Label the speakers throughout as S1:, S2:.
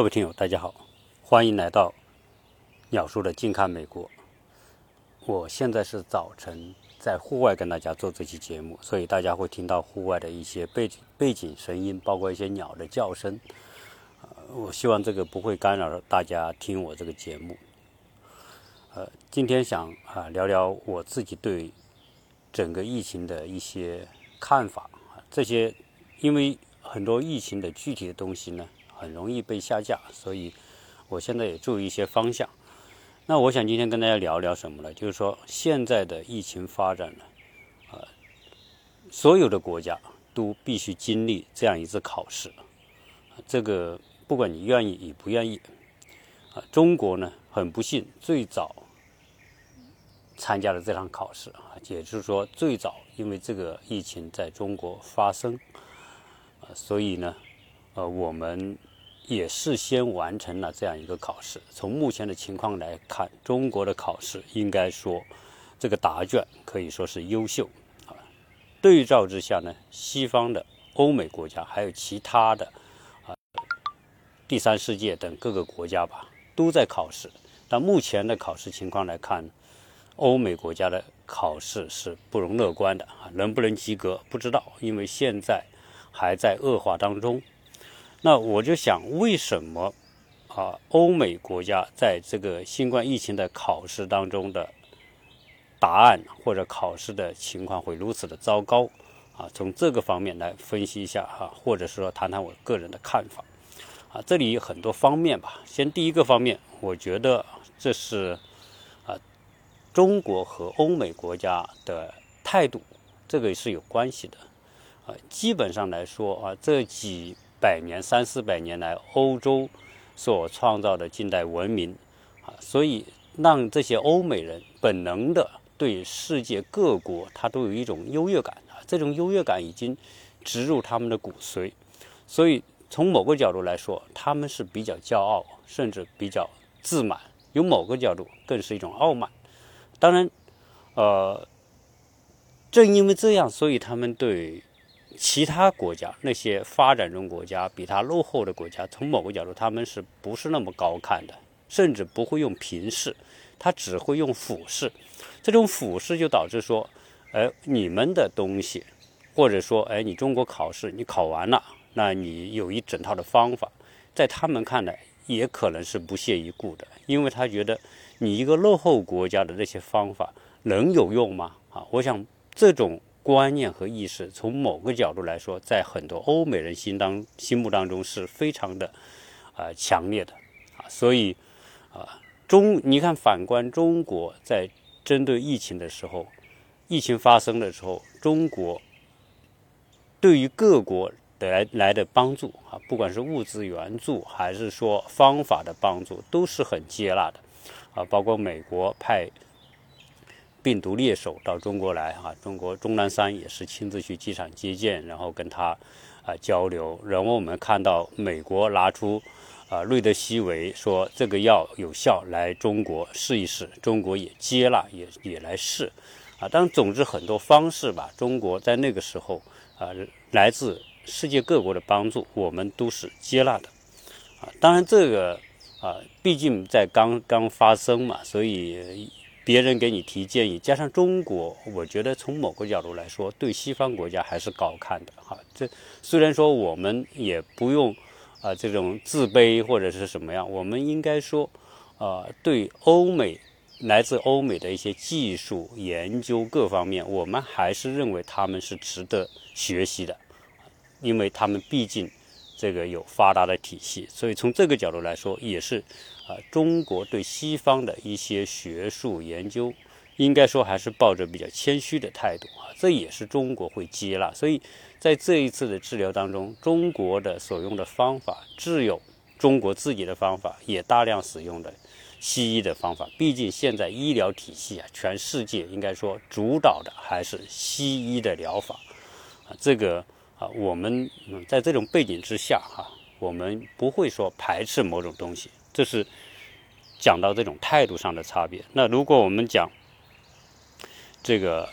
S1: 各位听友，大家好，欢迎来到鸟叔的近看美国。我现在是早晨在户外跟大家做这期节目，所以大家会听到户外的一些背景背景声音，包括一些鸟的叫声。呃，我希望这个不会干扰大家听我这个节目。呃，今天想啊聊聊我自己对整个疫情的一些看法，这些因为很多疫情的具体的东西呢。很容易被下架，所以我现在也注意一些方向。那我想今天跟大家聊聊什么呢？就是说现在的疫情发展呢，呃，所有的国家都必须经历这样一次考试。这个不管你愿意与不愿意，啊，中国呢很不幸最早参加了这场考试啊，也就是说最早因为这个疫情在中国发生，啊，所以呢，呃，我们。也事先完成了这样一个考试。从目前的情况来看，中国的考试应该说这个答卷可以说是优秀啊。对照之下呢，西方的欧美国家还有其他的啊第三世界等各个国家吧，都在考试。但目前的考试情况来看，欧美国家的考试是不容乐观的啊，能不能及格不知道，因为现在还在恶化当中。那我就想，为什么啊？欧美国家在这个新冠疫情的考试当中的答案或者考试的情况会如此的糟糕啊？从这个方面来分析一下哈，或者说谈谈我个人的看法啊。这里有很多方面吧。先第一个方面，我觉得这是啊，中国和欧美国家的态度，这个是有关系的啊。基本上来说啊，这几。百年三四百年来，欧洲所创造的近代文明啊，所以让这些欧美人本能的对世界各国，他都有一种优越感啊。这种优越感已经植入他们的骨髓，所以从某个角度来说，他们是比较骄傲，甚至比较自满；有某个角度，更是一种傲慢。当然，呃，正因为这样，所以他们对。其他国家那些发展中国家比它落后的国家，从某个角度，他们是不是那么高看的？甚至不会用平视，他只会用俯视。这种俯视就导致说，哎，你们的东西，或者说，哎，你中国考试你考完了，那你有一整套的方法，在他们看来也可能是不屑一顾的，因为他觉得你一个落后国家的那些方法能有用吗？啊，我想这种。观念和意识，从某个角度来说，在很多欧美人心当心目当中是非常的啊强烈的啊，所以啊中你看反观中国在针对疫情的时候，疫情发生的时候，中国对于各国的来来的帮助啊，不管是物资援助还是说方法的帮助，都是很接纳的啊，包括美国派。病毒猎手到中国来哈，中国钟南山也是亲自去机场接见，然后跟他啊交流。然后我们看到美国拿出啊瑞德西韦，说这个药有效，来中国试一试。中国也接纳，也也来试啊。但总之很多方式吧，中国在那个时候啊，来自世界各国的帮助，我们都是接纳的啊。当然这个啊，毕竟在刚刚发生嘛，所以。别人给你提建议，加上中国，我觉得从某个角度来说，对西方国家还是高看的哈。这虽然说我们也不用啊这种自卑或者是什么样，我们应该说，呃，对欧美来自欧美的一些技术研究各方面，我们还是认为他们是值得学习的，因为他们毕竟这个有发达的体系，所以从这个角度来说，也是。中国对西方的一些学术研究，应该说还是抱着比较谦虚的态度啊，这也是中国会接纳。所以在这一次的治疗当中，中国的所用的方法，只有中国自己的方法，也大量使用的西医的方法。毕竟现在医疗体系啊，全世界应该说主导的还是西医的疗法啊。这个啊，我们在这种背景之下哈，我们不会说排斥某种东西。这是讲到这种态度上的差别。那如果我们讲这个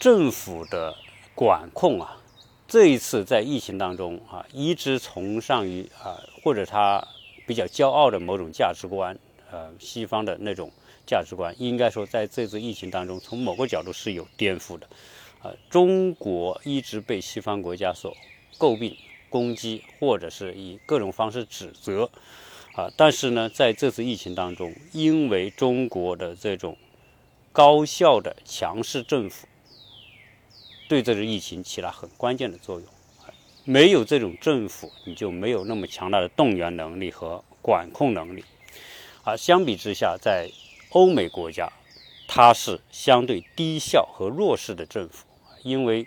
S1: 政府的管控啊，这一次在疫情当中啊，一直崇尚于啊，或者他比较骄傲的某种价值观，呃，西方的那种价值观，应该说在这次疫情当中，从某个角度是有颠覆的。啊，中国一直被西方国家所诟病、攻击，或者是以各种方式指责。啊，但是呢，在这次疫情当中，因为中国的这种高效的强势政府，对这次疫情起了很关键的作用。没有这种政府，你就没有那么强大的动员能力和管控能力。啊，相比之下，在欧美国家，它是相对低效和弱势的政府，因为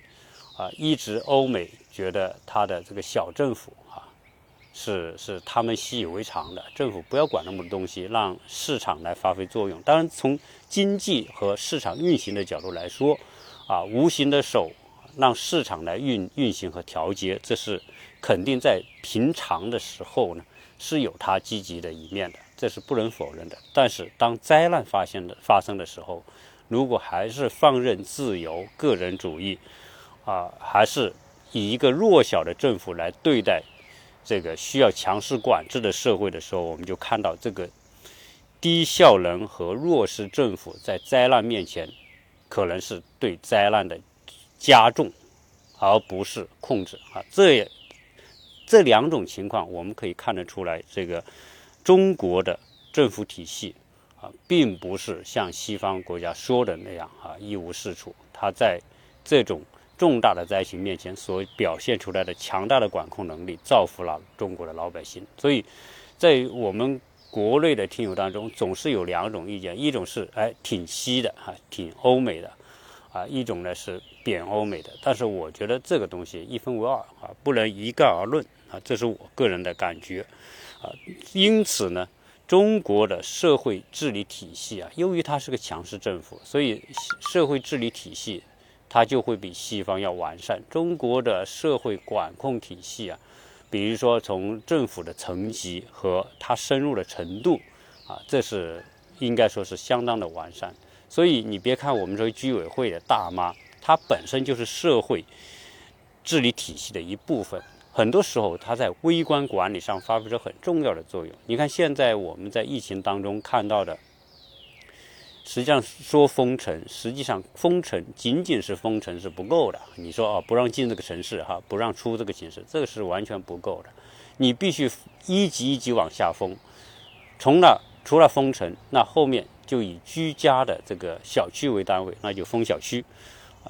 S1: 啊，一直欧美觉得它的这个小政府，是是他们习以为常的，政府不要管那么多东西，让市场来发挥作用。当然，从经济和市场运行的角度来说，啊，无形的手。让市场来运运行和调节，这是肯定在平常的时候呢是有它积极的一面的，这是不能否认的。但是当灾难发现的发生的时候，如果还是放任自由、个人主义，啊，还是以一个弱小的政府来对待这个需要强势管制的社会的时候，我们就看到这个低效能和弱势政府在灾难面前，可能是对灾难的。加重，而不是控制啊！这这两种情况，我们可以看得出来，这个中国的政府体系啊，并不是像西方国家说的那样啊一无是处。它在这种重大的灾情面前所表现出来的强大的管控能力，造福了中国的老百姓。所以在我们国内的听友当中，总是有两种意见：一种是哎挺西的哈，挺欧美的。啊，一种呢是贬欧美的，但是我觉得这个东西一分为二啊，不能一概而论啊，这是我个人的感觉啊。因此呢，中国的社会治理体系啊，由于它是个强势政府，所以社会治理体系它就会比西方要完善。中国的社会管控体系啊，比如说从政府的层级和它深入的程度啊，这是应该说是相当的完善。所以你别看我们这个居委会的大妈，她本身就是社会治理体系的一部分。很多时候，她在微观管理上发挥着很重要的作用。你看，现在我们在疫情当中看到的，实际上说封城，实际上封城仅仅是封城是不够的。你说啊，不让进这个城市哈，不让出这个城市，这个是完全不够的。你必须一级一级往下封，从那除了封城，那后面。就以居家的这个小区为单位，那就封小区，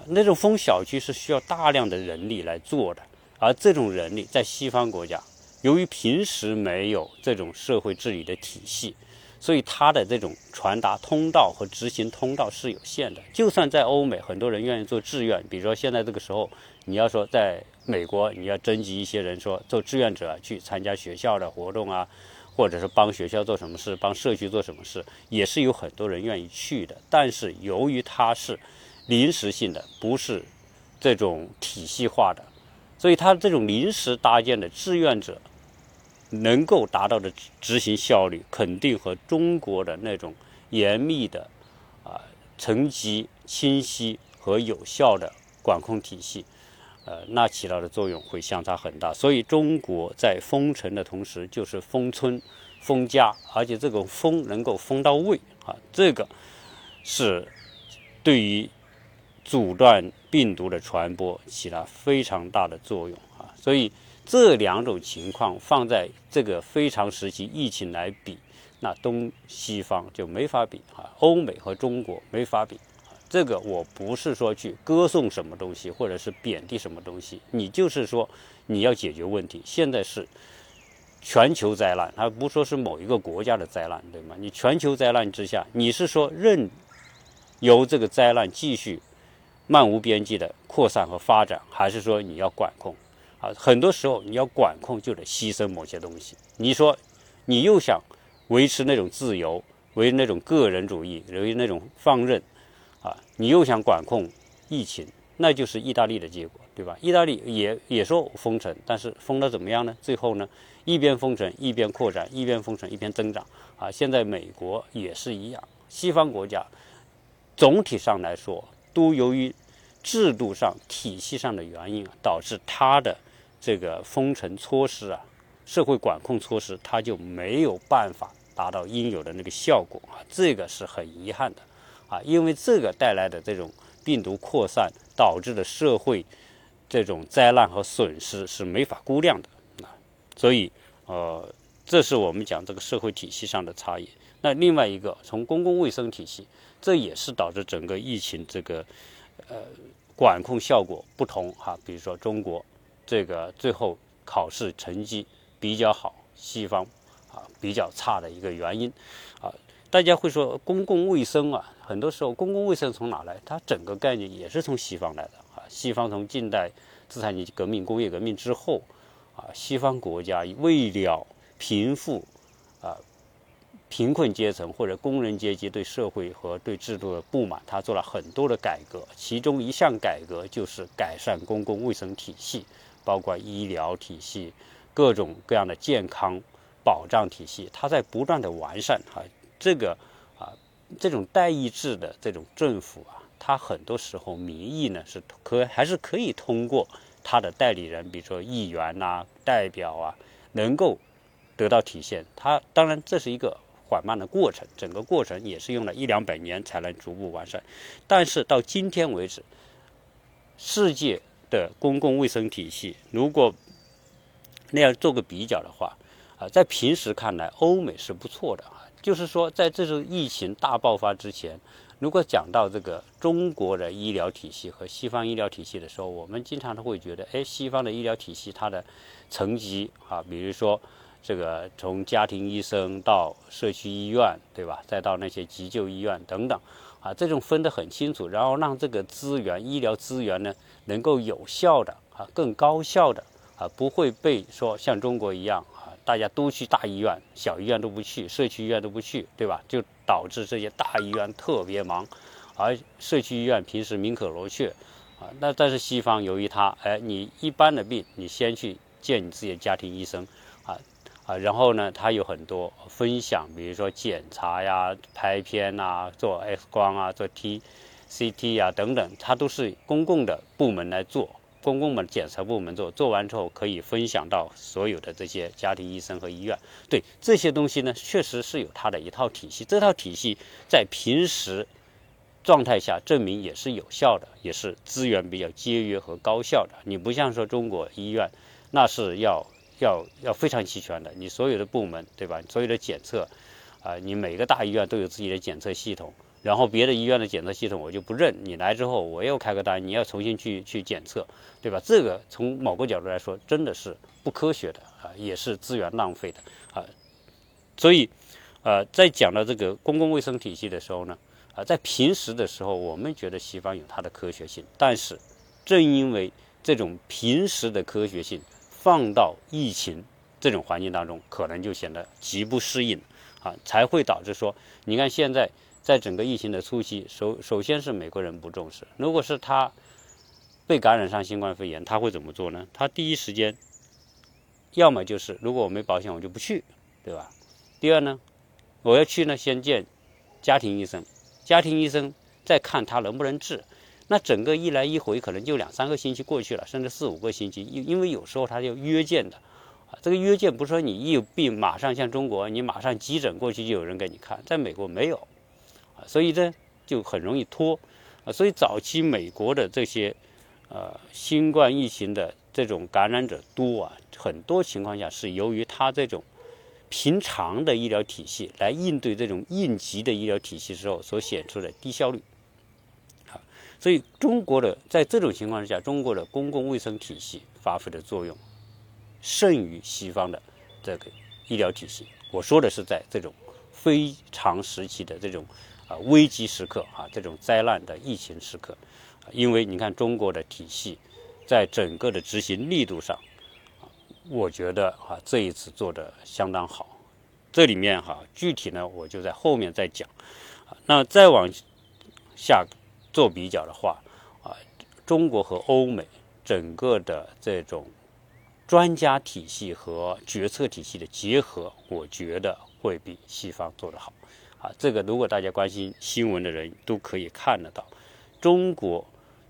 S1: 那种封小区是需要大量的人力来做的，而这种人力在西方国家，由于平时没有这种社会治理的体系，所以它的这种传达通道和执行通道是有限的。就算在欧美，很多人愿意做志愿，比如说现在这个时候，你要说在美国，你要征集一些人说做志愿者去参加学校的活动啊。或者是帮学校做什么事，帮社区做什么事，也是有很多人愿意去的。但是由于它是临时性的，不是这种体系化的，所以它这种临时搭建的志愿者能够达到的执行效率，肯定和中国的那种严密的啊层级清晰和有效的管控体系。呃，那起到的作用会相差很大，所以中国在封城的同时，就是封村、封家，而且这个封能够封到位啊，这个是对于阻断病毒的传播起了非常大的作用啊。所以这两种情况放在这个非常时期疫情来比，那东西方就没法比啊，欧美和中国没法比。这个我不是说去歌颂什么东西，或者是贬低什么东西，你就是说你要解决问题。现在是全球灾难，它不说是某一个国家的灾难，对吗？你全球灾难之下，你是说任由这个灾难继续漫无边际的扩散和发展，还是说你要管控？啊，很多时候你要管控就得牺牲某些东西。你说你又想维持那种自由，维那种个人主义，维那种放任。啊，你又想管控疫情，那就是意大利的结果，对吧？意大利也也说封城，但是封的怎么样呢？最后呢，一边封城一边扩展，一边封城一边增长。啊，现在美国也是一样，西方国家总体上来说，都由于制度上、体系上的原因啊，导致它的这个封城措施啊，社会管控措施，它就没有办法达到应有的那个效果啊，这个是很遗憾的啊，因为这个带来的这种病毒扩散导致的社会这种灾难和损失是没法估量的啊，所以呃，这是我们讲这个社会体系上的差异。那另外一个从公共卫生体系，这也是导致整个疫情这个呃管控效果不同哈，比如说中国这个最后考试成绩。比较好，西方啊比较差的一个原因啊，大家会说公共卫生啊，很多时候公共卫生从哪来？它整个概念也是从西方来的啊。西方从近代资产阶级革命、工业革命之后啊，西方国家为了贫富啊贫困阶层或者工人阶级对社会和对制度的不满，他做了很多的改革，其中一项改革就是改善公共卫生体系，包括医疗体系。各种各样的健康保障体系，它在不断的完善啊，这个啊，这种代议制的这种政府啊，它很多时候民意呢是可还是可以通过他的代理人，比如说议员呐、代表啊，能够得到体现。它当然这是一个缓慢的过程，整个过程也是用了一两百年才能逐步完善。但是到今天为止，世界的公共卫生体系如果那样做个比较的话，啊，在平时看来，欧美是不错的啊。就是说，在这次疫情大爆发之前，如果讲到这个中国的医疗体系和西方医疗体系的时候，我们经常都会觉得，哎，西方的医疗体系它的层级啊，比如说这个从家庭医生到社区医院，对吧？再到那些急救医院等等，啊，这种分得很清楚，然后让这个资源、医疗资源呢，能够有效的啊，更高效的。啊，不会被说像中国一样啊，大家都去大医院，小医院都不去，社区医院都不去，对吧？就导致这些大医院特别忙，而社区医院平时名可罗雀，啊，那但是西方由于它，哎，你一般的病，你先去见你自己的家庭医生，然后呢，它有很多分享，比如说检查呀、拍片呐、做 X 光啊、做 T CT 啊等等，它都是公共的部门来做。公共的检查部门做，做完之后可以分享到所有的这些家庭医生和医院。对这些东西呢，确实是有它的一套体系。这套体系在平时状态下证明也是有效的，也是资源比较节约和高效的。你不像说中国医院，那是要要要非常齐全的。你所有的部门，对吧？所有的检测，啊，你每个大医院都有自己的检测系统。然后别的医院的检测系统我就不认，你来之后我又开个单，你要重新去去检测，对吧？这个从某个角度来说真的是不科学的啊，也是资源浪费的啊。所以，呃，在讲到这个公共卫生体系的时候呢，啊，在平时的时候我们觉得西方有它的科学性，但是正因为这种平时的科学性放到疫情这种环境当中，可能就显得极不适应啊，才会导致说，你看现在。在整个疫情的初期，首首先是美国人不重视。如果是他被感染上新冠肺炎，他会怎么做呢？他第一时间，要么就是如果我没保险，我就不去，对吧？第二呢，我要去呢，先见家庭医生，家庭医生再看他能不能治。那整个一来一回，可能就两三个星期过去了，甚至四五个星期。因因为有时候他要约见的，啊，这个约见不是说你一有病马上像中国，你马上急诊过去就有人给你看，在美国没有。啊所以呢，就很容易拖啊。所以早期美国的这些呃新冠疫情的这种感染者多啊，很多情况下是由于他这种平常的医疗体系来应对这种应急的医疗体系时候所显出的低效率。所以中国的在这种情况之下，中国的公共卫生体系发挥的作用胜于西方的这个医疗体系。我说的是在这种非常时期的这种。啊，危机时刻啊，这种灾难的疫情时刻，因为你看中国的体系，在整个的执行力度上，我觉得啊，这一次做的相当好。这里面哈，具体呢，我就在后面再讲。那再往下做比较的话，啊，中国和欧美整个的这种专家体系和决策体系的结合，我觉得会比西方做得好。啊，这个如果大家关心新闻的人都可以看得到，中国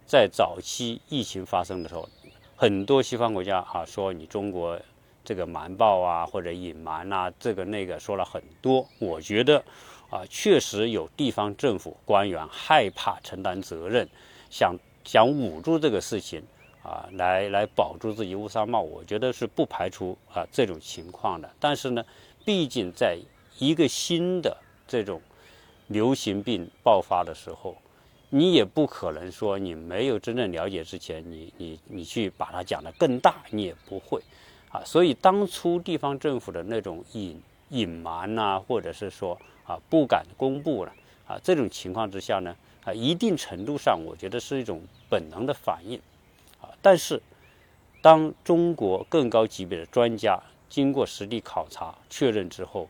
S1: 在早期疫情发生的时候，很多西方国家啊说你中国这个瞒报啊或者隐瞒啊，这个那个说了很多。我觉得啊，确实有地方政府官员害怕承担责任，想想捂住这个事情啊，来来保住自己乌纱帽。我觉得是不排除啊这种情况的。但是呢，毕竟在一个新的这种流行病爆发的时候。你也不可能说你没有真正了解之前，你你你去把它讲得更大，你也不会，啊，所以当初地方政府的那种隐隐瞒呐，或者是说啊不敢公布了，啊这种情况之下呢，啊一定程度上我觉得是一种本能的反应，啊，但是当中国更高级别的专家经过实地考察确认之后，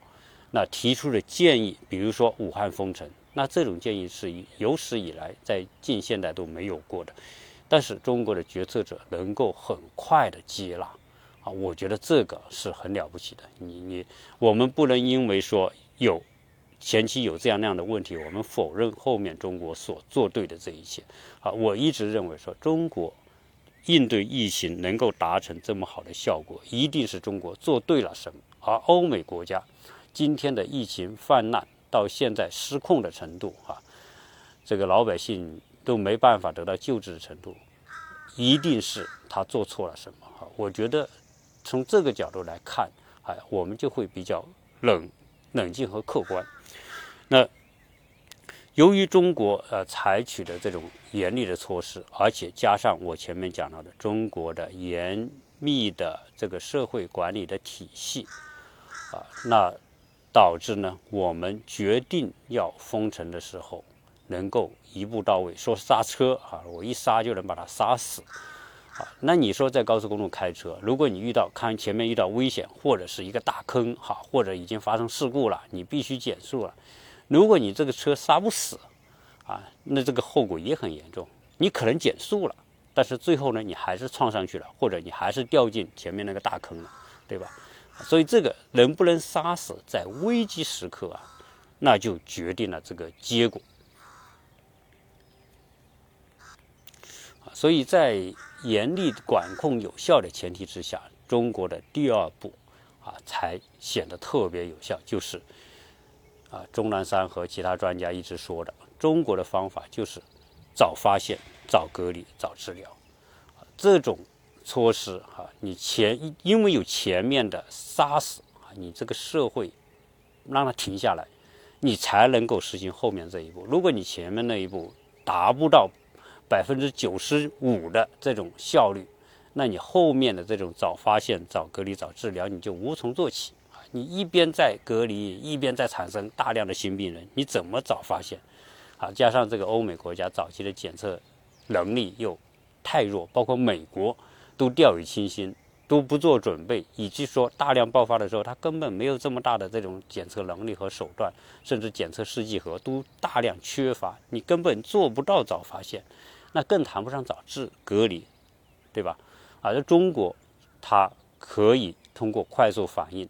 S1: 那提出的建议，比如说武汉封城。那这种建议是有史以来在近现代都没有过的，但是中国的决策者能够很快的接纳，啊，我觉得这个是很了不起的。你你我们不能因为说有前期有这样那样的问题，我们否认后面中国所做对的这一切。啊，我一直认为说中国应对疫情能够达成这么好的效果，一定是中国做对了什么。而欧美国家今天的疫情泛滥。到现在失控的程度啊，这个老百姓都没办法得到救治的程度，一定是他做错了什么啊？我觉得从这个角度来看，哎，我们就会比较冷冷静和客观。那由于中国呃采取的这种严厉的措施，而且加上我前面讲到的中国的严密的这个社会管理的体系啊，那。导致呢，我们决定要封城的时候，能够一步到位。说刹车啊，我一刹就能把它刹死。啊，那你说在高速公路开车，如果你遇到看前面遇到危险，或者是一个大坑，哈，或者已经发生事故了，你必须减速了。如果你这个车刹不死，啊，那这个后果也很严重。你可能减速了，但是最后呢，你还是撞上去了，或者你还是掉进前面那个大坑了，对吧？所以这个能不能杀死在危机时刻啊，那就决定了这个结果。所以在严厉管控有效的前提之下，中国的第二步啊才显得特别有效，就是啊钟南山和其他专家一直说的，中国的方法就是早发现、早隔离、早治疗这种。措施哈，你前因为有前面的杀死啊，你这个社会让它停下来，你才能够实行后面这一步。如果你前面那一步达不到百分之九十五的这种效率，那你后面的这种早发现、早隔离、早治疗，你就无从做起。你一边在隔离，一边在产生大量的新病人，你怎么早发现？啊，加上这个欧美国家早期的检测能力又太弱，包括美国。都掉以轻心，都不做准备，以及说大量爆发的时候，他根本没有这么大的这种检测能力和手段，甚至检测试剂盒都大量缺乏，你根本做不到早发现，那更谈不上早治隔离，对吧？啊，在中国，它可以通过快速反应，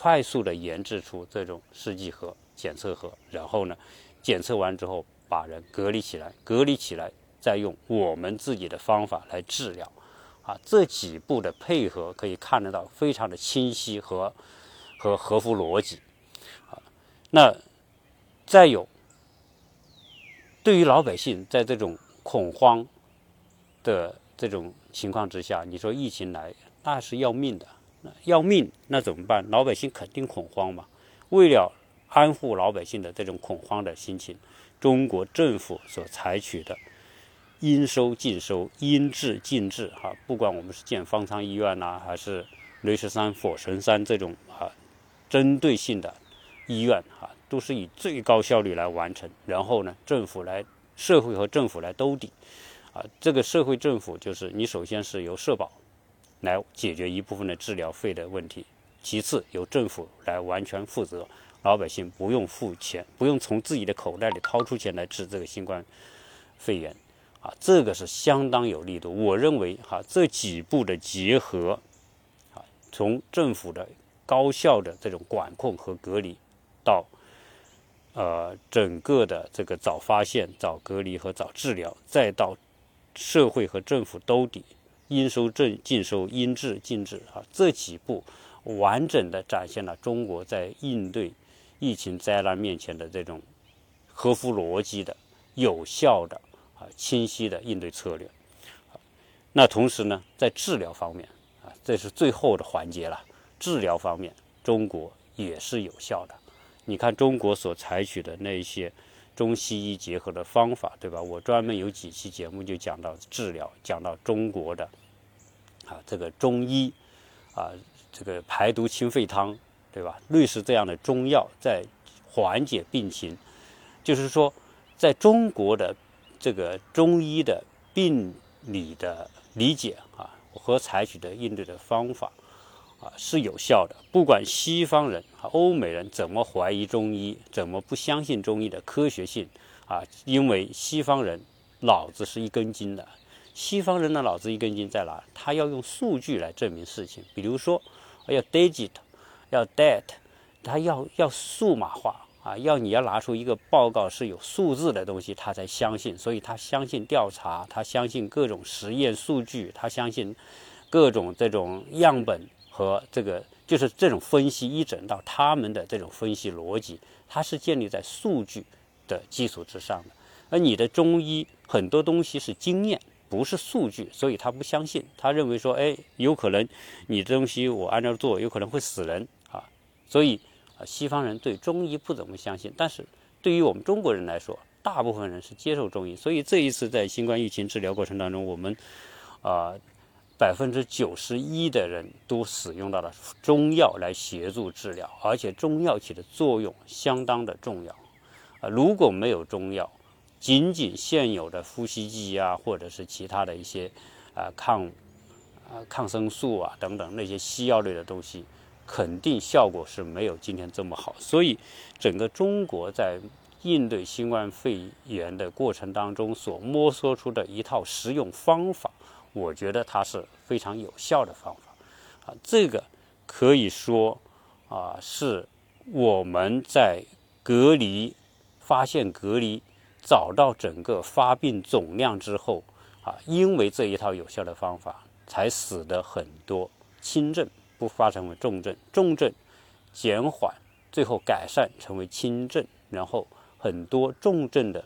S1: 快速的研制出这种试剂盒、检测盒，然后呢，检测完之后把人隔离起来，隔离起来，再用我们自己的方法来治疗。啊，这几步的配合可以看得到，非常的清晰和和合乎逻辑。啊，那再有，对于老百姓在这种恐慌的这种情况之下，你说疫情来，那是要命的，要命，那怎么办？老百姓肯定恐慌嘛。为了安抚老百姓的这种恐慌的心情，中国政府所采取的。应收尽收，应治尽治，哈，不管我们是建方舱医院呐，还是雷石山、火神山这种啊，针对性的医院，哈，都是以最高效率来完成。然后呢，政府来，社会和政府来兜底，啊，这个社会政府就是你首先是由社保来解决一部分的治疗费的问题，其次由政府来完全负责，老百姓不用付钱，不用从自己的口袋里掏出钱来治这个新冠肺炎。啊，这个是相当有力度。我认为，哈，这几步的结合，啊，从政府的高效的这种管控和隔离，到呃整个的这个早发现、早隔离和早治疗，再到社会和政府兜底，应收正尽收，应治尽治啊，这几步完整的展现了中国在应对疫情灾难面前的这种合乎逻辑的、有效的啊、清晰的应对策略。那同时呢，在治疗方面啊，这是最后的环节了。治疗方面，中国也是有效的。你看中国所采取的那些中西医结合的方法，对吧？我专门有几期节目就讲到治疗，讲到中国的啊这个中医啊这个排毒清肺汤，对吧？类似这样的中药在缓解病情，就是说，在中国的这个中医的病理的理解啊和采取的应对的方法。啊，是有效的。不管西方人和、欧美人怎么怀疑中医，怎么不相信中医的科学性，啊，因为西方人脑子是一根筋的。西方人的脑子一根筋在哪？他要用数据来证明事情。比如说，要 digit，要 data，他要要数码化啊，要你要拿出一个报告是有数字的东西，他才相信。所以他相信调查，他相信各种实验数据，他相信各种这种样本。和这个就是这种分析一整到他们的这种分析逻辑，它是建立在数据的基础之上的。而你的中医很多东西是经验，不是数据，所以他不相信。他认为说，哎，有可能你这东西我按照做，有可能会死人啊。所以啊，西方人对中医不怎么相信。但是对于我们中国人来说，大部分人是接受中医。所以这一次在新冠疫情治疗过程当中，我们啊。百分之九十一的人都使用到了中药来协助治疗，而且中药起的作用相当的重要。啊，如果没有中药，仅仅现有的呼吸机啊，或者是其他的一些啊抗啊抗生素啊等等那些西药类的东西，肯定效果是没有今天这么好。所以，整个中国在应对新冠肺炎的过程当中所摸索出的一套实用方法。我觉得它是非常有效的方法，啊，这个可以说啊是我们在隔离、发现隔离、找到整个发病总量之后，啊，因为这一套有效的方法，才使得很多轻症不发展为重症，重症减缓，最后改善成为轻症，然后很多重症的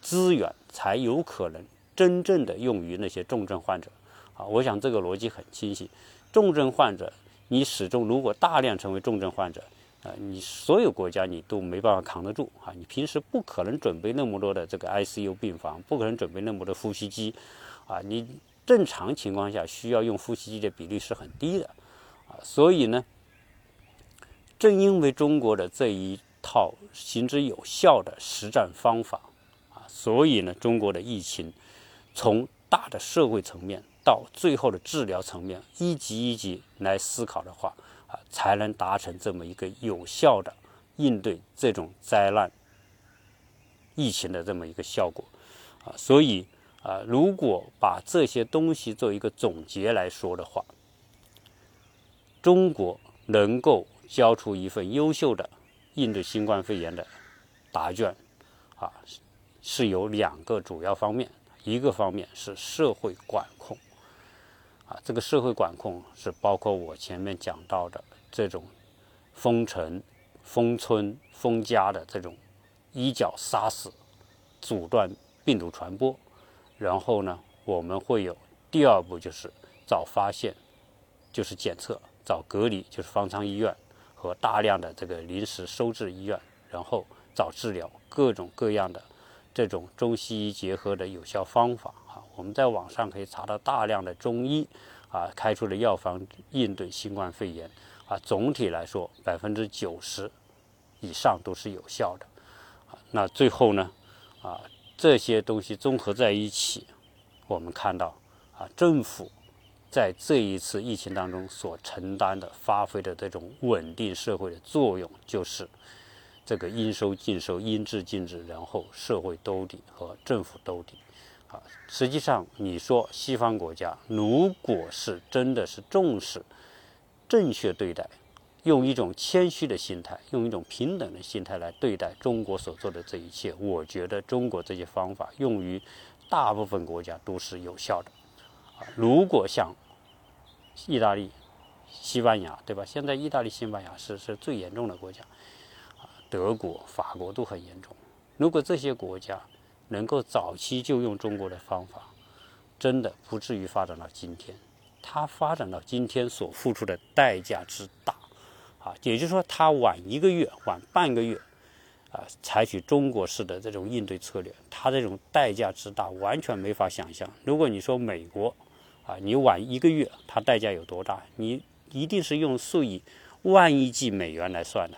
S1: 资源才有可能。真正的用于那些重症患者，啊，我想这个逻辑很清晰。重症患者，你始终如果大量成为重症患者，啊，你所有国家你都没办法扛得住啊！你平时不可能准备那么多的这个 ICU 病房，不可能准备那么多呼吸机，啊，你正常情况下需要用呼吸机的比例是很低的，啊，所以呢，正因为中国的这一套行之有效的实战方法，啊，所以呢，中国的疫情。从大的社会层面到最后的治疗层面，一级一级来思考的话，啊，才能达成这么一个有效的应对这种灾难疫情的这么一个效果，啊，所以啊，如果把这些东西做一个总结来说的话，中国能够交出一份优秀的应对新冠肺炎的答卷，啊，是有两个主要方面。一个方面是社会管控，啊，这个社会管控是包括我前面讲到的这种封城、封村、封家的这种一脚杀死、阻断病毒传播。然后呢，我们会有第二步，就是早发现，就是检测；早隔离，就是方舱医院和大量的这个临时收治医院。然后早治疗，各种各样的。这种中西医结合的有效方法啊，我们在网上可以查到大量的中医啊开出的药方应对新冠肺炎啊，总体来说百分之九十以上都是有效的啊。那最后呢啊，这些东西综合在一起，我们看到啊，政府在这一次疫情当中所承担的、发挥的这种稳定社会的作用，就是。这个应收尽收，应治尽治，然后社会兜底和政府兜底，啊，实际上你说西方国家如果是真的是重视正确对待，用一种谦虚的心态，用一种平等的心态来对待中国所做的这一切，我觉得中国这些方法用于大部分国家都是有效的，啊，如果像意大利、西班牙，对吧？现在意大利、西班牙是是最严重的国家，德国、法国都很严重。如果这些国家能够早期就用中国的方法，真的不至于发展到今天。它发展到今天所付出的代价之大，啊，也就是说，它晚一个月、晚半个月。啊，采取中国式的这种应对策略，它这种代价之大，完全没法想象。如果你说美国，啊，你晚一个月，它代价有多大？你一定是用数以万亿计美元来算的。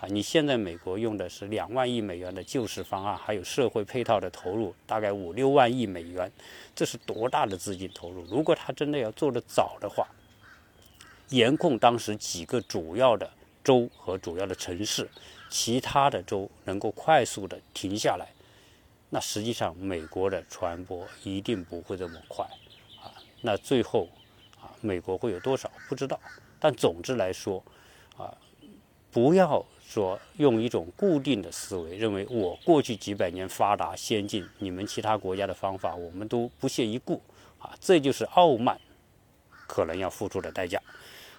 S1: 啊，你现在美国用的是两万亿美元的救市方案，还有社会配套的投入，大概五六万亿美元，这是多大的资金投入？如果他真的要做得早的话，严控当时几个主要的州和主要的城市。其他的州能够快速的停下来，那实际上美国的传播一定不会这么快，啊，那最后啊，美国会有多少不知道，但总之来说，啊，不要说用一种固定的思维，认为我过去几百年发达先进，你们其他国家的方法我们都不屑一顾，啊，这就是傲慢可能要付出的代价。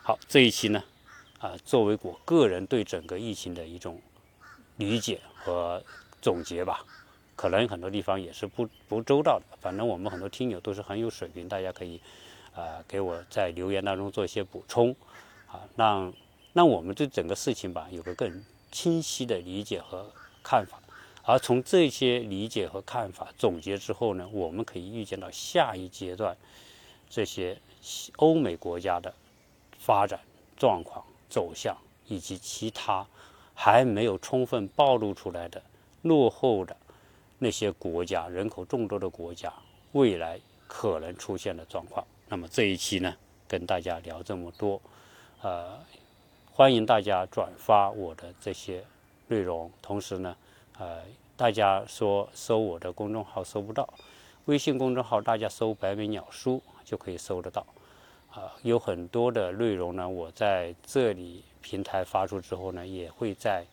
S1: 好，这一期呢。啊，作为我个人对整个疫情的一种理解和总结吧，可能很多地方也是不不周到的。反正我们很多听友都是很有水平，大家可以啊给我在留言当中做一些补充，啊，让那我们对整个事情吧有个更清晰的理解和看法。而从这些理解和看法总结之后呢，我们可以预见到下一阶段这些欧美国家的发展状况。走向以及其他还没有充分暴露出来的落后的那些国家、人口众多的国家未来可能出现的状况。那么这一期呢，跟大家聊这么多，呃，欢迎大家转发我的这些内容。同时呢，呃，大家说搜我的公众号搜不到，微信公众号大家搜“白眉鸟书”就可以搜得到。啊，有很多的内容呢，我在这里平台发出之后呢，也会在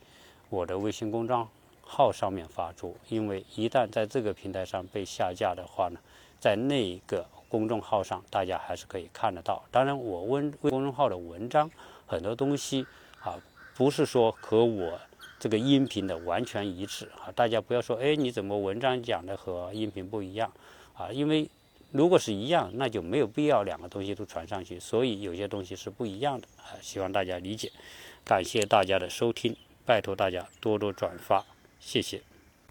S1: 我的微信公众号上面发出。因为一旦在这个平台上被下架的话呢，在那个公众号上大家还是可以看得到。当然，我微公众号的文章很多东西啊，不是说和我这个音频的完全一致啊。大家不要说，哎，你怎么文章讲的和音频不一样啊？因为如果是一样，那就没有必要两个东西都传上去，所以有些东西是不一样的啊，希望大家理解。感谢大家的收听，拜托大家多多转发，谢谢。